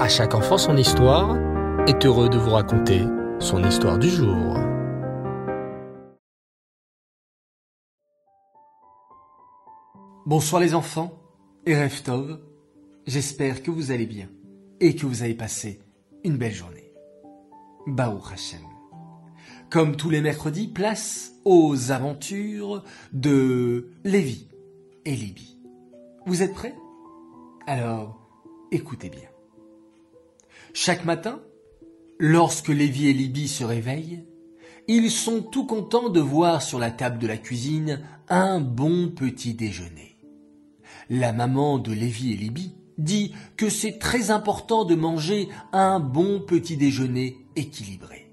À chaque enfant son histoire est heureux de vous raconter son histoire du jour. Bonsoir les enfants et Reftov, j'espère que vous allez bien et que vous avez passé une belle journée. Baou Hashem. Comme tous les mercredis, place aux aventures de Lévi et Libye. Vous êtes prêts? Alors, écoutez bien. Chaque matin, lorsque Lévi et Libye se réveillent, ils sont tout contents de voir sur la table de la cuisine un bon petit déjeuner. La maman de Lévi et Libye dit que c'est très important de manger un bon petit déjeuner équilibré.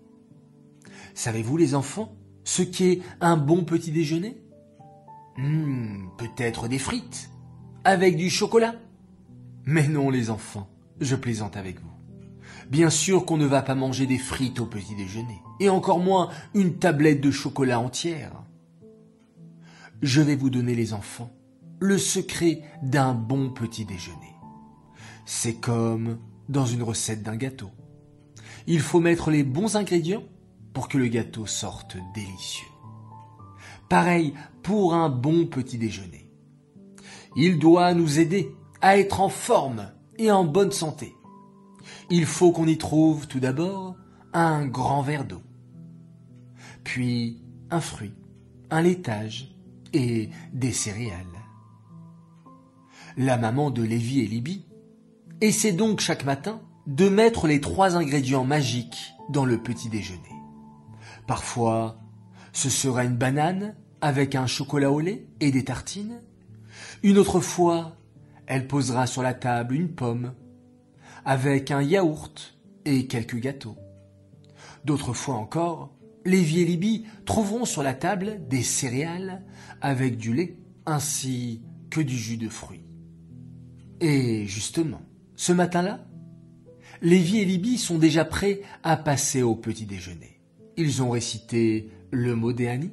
Savez-vous les enfants ce qu'est un bon petit déjeuner? Hmm, Peut-être des frites avec du chocolat Mais non les enfants, je plaisante avec vous. Bien sûr qu'on ne va pas manger des frites au petit déjeuner, et encore moins une tablette de chocolat entière. Je vais vous donner les enfants le secret d'un bon petit déjeuner. C'est comme dans une recette d'un gâteau. Il faut mettre les bons ingrédients pour que le gâteau sorte délicieux. Pareil pour un bon petit déjeuner. Il doit nous aider à être en forme et en bonne santé. Il faut qu'on y trouve tout d'abord un grand verre d'eau, puis un fruit, un laitage et des céréales. La maman de Lévi et Libye essaie donc chaque matin de mettre les trois ingrédients magiques dans le petit déjeuner. Parfois, ce sera une banane avec un chocolat au lait et des tartines. Une autre fois, elle posera sur la table une pomme avec un yaourt et quelques gâteaux. D'autres fois encore, Lévi et Libye trouveront sur la table des céréales avec du lait ainsi que du jus de fruits. Et justement, ce matin-là, Lévi et Libye sont déjà prêts à passer au petit déjeuner. Ils ont récité le mot d'Éani,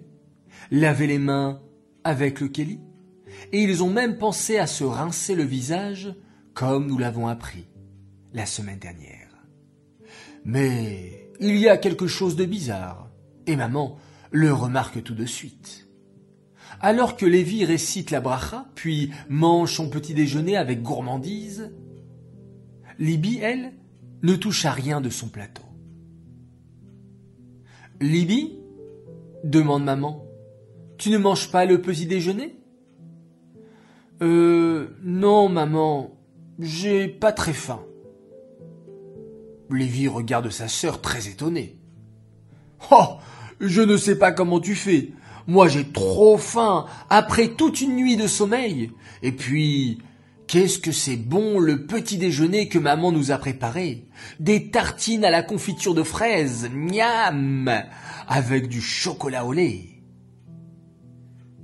lavé les mains avec le Kéli, et ils ont même pensé à se rincer le visage comme nous l'avons appris la semaine dernière. Mais il y a quelque chose de bizarre, et maman le remarque tout de suite. Alors que Lévi récite la bracha, puis mange son petit déjeuner avec gourmandise, Libye, elle, ne touche à rien de son plateau. Libye demande maman. Tu ne manges pas le petit déjeuner? Euh, non, maman, j'ai pas très faim. Lévi regarde sa sœur très étonnée. Oh, je ne sais pas comment tu fais. Moi j'ai trop faim après toute une nuit de sommeil. Et puis, qu'est-ce que c'est bon le petit déjeuner que maman nous a préparé. Des tartines à la confiture de fraises, miam, avec du chocolat au lait.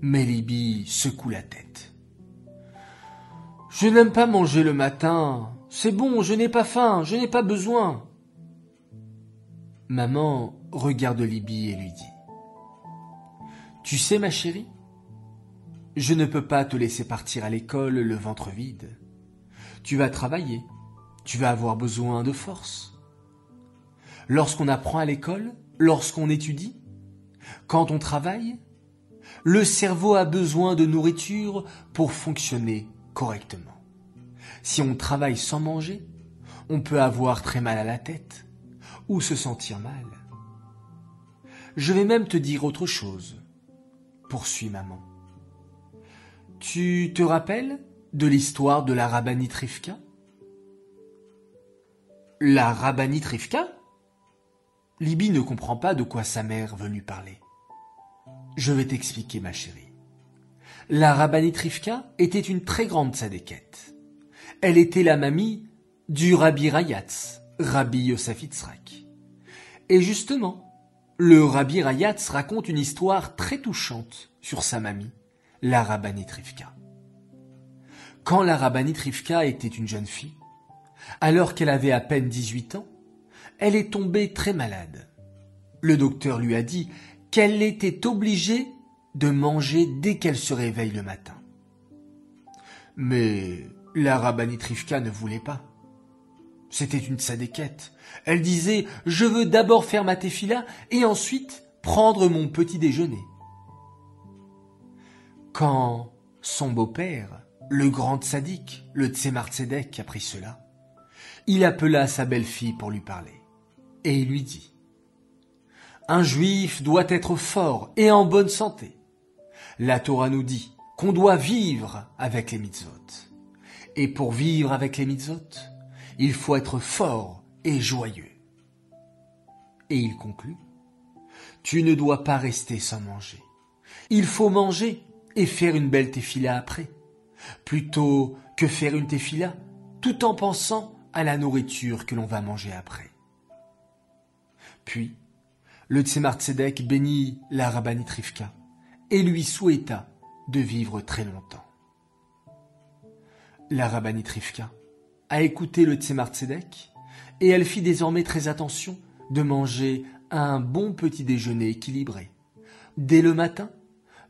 Mais Libby secoue la tête. Je n'aime pas manger le matin. C'est bon, je n'ai pas faim, je n'ai pas besoin. Maman regarde Libby et lui dit tu sais, ma chérie, je ne peux pas te laisser partir à l'école le ventre vide. Tu vas travailler, tu vas avoir besoin de force. Lorsqu'on apprend à l'école, lorsqu'on étudie, quand on travaille, le cerveau a besoin de nourriture pour fonctionner correctement. Si on travaille sans manger, on peut avoir très mal à la tête ou se sentir mal. Je vais même te dire autre chose poursuit maman. Tu te rappelles de l'histoire de la rabbinite Rivka La rabbinite Rivka Libye ne comprend pas de quoi sa mère veut lui parler. Je vais t'expliquer, ma chérie. La rabbinite Rivka était une très grande sadéquette. Elle était la mamie du rabbi Rayatz, rabbi Yosef Et justement, le Rabbi Rayatz raconte une histoire très touchante sur sa mamie, la rabbinite Rivka. Quand la rabbinite Rivka était une jeune fille, alors qu'elle avait à peine 18 ans, elle est tombée très malade. Le docteur lui a dit qu'elle était obligée de manger dès qu'elle se réveille le matin. Mais la rabbinite Rivka ne voulait pas. C'était une sadéquette. Elle disait Je veux d'abord faire ma tefila et ensuite prendre mon petit déjeuner. Quand son beau-père, le grand sadique, le Tzemar Tzedek, apprit cela, il appela sa belle-fille pour lui parler. Et il lui dit Un juif doit être fort et en bonne santé. La Torah nous dit qu'on doit vivre avec les mitzvot. Et pour vivre avec les mitzvot, il faut être fort et joyeux. Et il conclut Tu ne dois pas rester sans manger. Il faut manger et faire une belle tefila après, plutôt que faire une tefila tout en pensant à la nourriture que l'on va manger après. Puis, le Tzemar bénit la Rabbanit et lui souhaita de vivre très longtemps. La Rabbanit Rivka a écouté le Tzemar Tzedek et elle fit désormais très attention de manger un bon petit déjeuner équilibré. Dès le matin,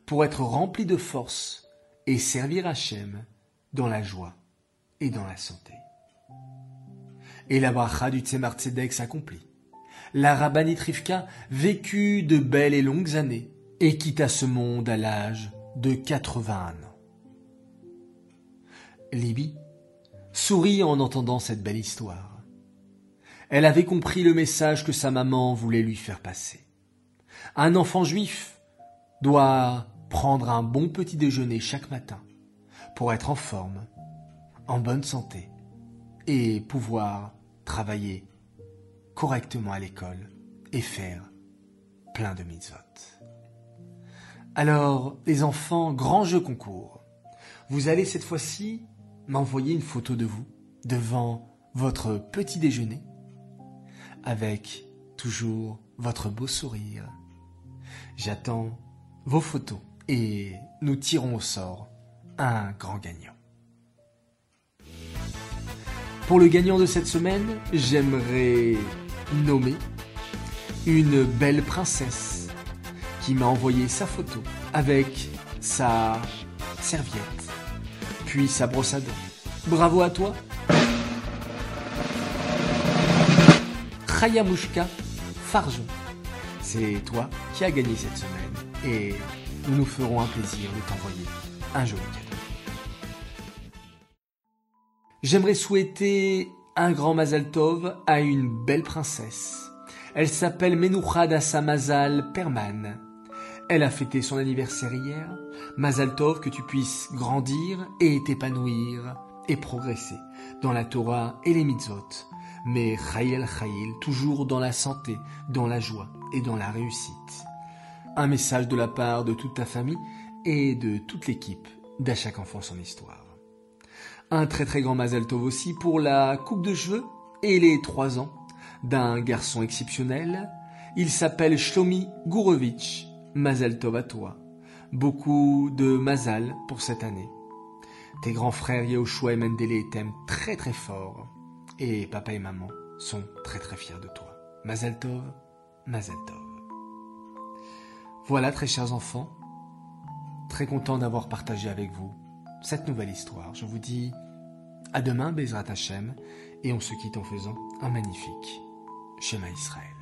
pour être rempli de force et servir Hachem dans la joie et dans la santé. Et la bracha du Tzemar Tzedek s'accomplit. La Rabbanit Rivka vécut de belles et longues années et quitta ce monde à l'âge de 81 ans. Libye sourit en entendant cette belle histoire. Elle avait compris le message que sa maman voulait lui faire passer. Un enfant juif doit prendre un bon petit déjeuner chaque matin pour être en forme, en bonne santé et pouvoir travailler correctement à l'école et faire plein de mitzvot. Alors, les enfants, grand jeu concours. Vous allez cette fois-ci m'envoyer une photo de vous devant votre petit déjeuner avec toujours votre beau sourire. J'attends vos photos et nous tirons au sort un grand gagnant. Pour le gagnant de cette semaine, j'aimerais nommer une belle princesse qui m'a envoyé sa photo avec sa serviette, puis sa brosse à dents. Bravo à toi Khayamushka Farjon, c'est toi qui as gagné cette semaine et nous nous ferons un plaisir de t'envoyer un joli cadeau. J'aimerais souhaiter un grand Mazal Tov à une belle princesse. Elle s'appelle Menouchad Samazal Perman. Elle a fêté son anniversaire hier. Mazal Tov, que tu puisses grandir et t'épanouir et progresser dans la Torah et les mitzvot. Mais Chayel Chayil, toujours dans la santé, dans la joie et dans la réussite. Un message de la part de toute ta famille et de toute l'équipe d'À chaque enfant son histoire. Un très très grand Mazel Tov aussi pour la coupe de cheveux et les trois ans d'un garçon exceptionnel. Il s'appelle Shlomi Gourovitch. Mazel Tov à toi. Beaucoup de Mazal pour cette année. Tes grands frères Yehoshua et Mendele t'aiment très très fort. Et papa et maman sont très très fiers de toi. Mazel Tov, Mazel Tov. Voilà, très chers enfants, très content d'avoir partagé avec vous cette nouvelle histoire. Je vous dis à demain, Bezrat Hashem, et on se quitte en faisant un magnifique schéma Israël.